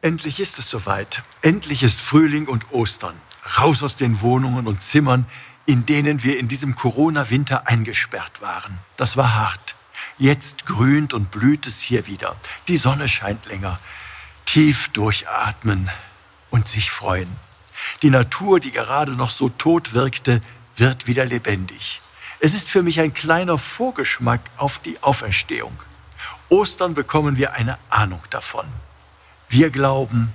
Endlich ist es soweit. Endlich ist Frühling und Ostern. Raus aus den Wohnungen und Zimmern, in denen wir in diesem Corona-Winter eingesperrt waren. Das war hart. Jetzt grünt und blüht es hier wieder. Die Sonne scheint länger. Tief durchatmen und sich freuen. Die Natur, die gerade noch so tot wirkte, wird wieder lebendig. Es ist für mich ein kleiner Vorgeschmack auf die Auferstehung. Ostern bekommen wir eine Ahnung davon. Wir glauben,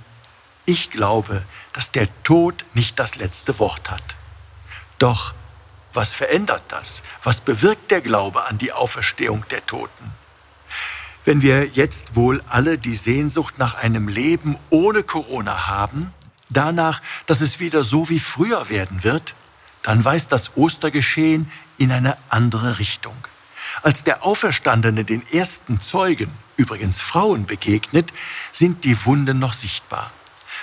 ich glaube, dass der Tod nicht das letzte Wort hat. Doch was verändert das? Was bewirkt der Glaube an die Auferstehung der Toten? Wenn wir jetzt wohl alle die Sehnsucht nach einem Leben ohne Corona haben, danach, dass es wieder so wie früher werden wird, dann weist das Ostergeschehen in eine andere Richtung. Als der Auferstandene den ersten Zeugen, übrigens Frauen, begegnet, sind die Wunden noch sichtbar.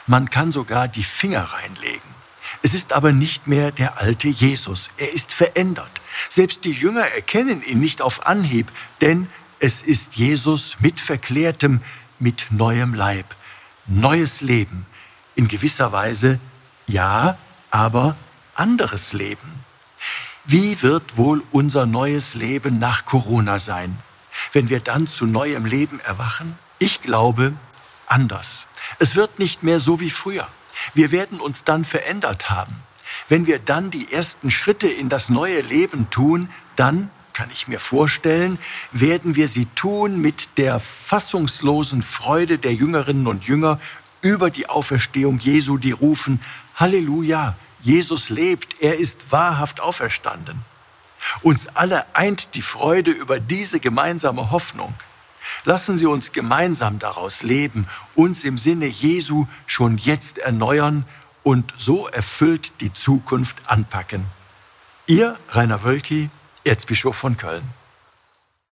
Man kann sogar die Finger reinlegen. Es ist aber nicht mehr der alte Jesus. Er ist verändert. Selbst die Jünger erkennen ihn nicht auf Anhieb, denn es ist Jesus mit verklärtem, mit neuem Leib. Neues Leben. In gewisser Weise ja, aber anderes Leben. Wie wird wohl unser neues Leben nach Corona sein, wenn wir dann zu neuem Leben erwachen? Ich glaube anders. Es wird nicht mehr so wie früher. Wir werden uns dann verändert haben. Wenn wir dann die ersten Schritte in das neue Leben tun, dann, kann ich mir vorstellen, werden wir sie tun mit der fassungslosen Freude der Jüngerinnen und Jünger über die Auferstehung Jesu, die rufen, Halleluja, Jesus lebt, er ist wahrhaft auferstanden. Uns alle eint die Freude über diese gemeinsame Hoffnung. Lassen Sie uns gemeinsam daraus leben, uns im Sinne Jesu schon jetzt erneuern und so erfüllt die Zukunft anpacken. Ihr Rainer Wölki, Erzbischof von Köln.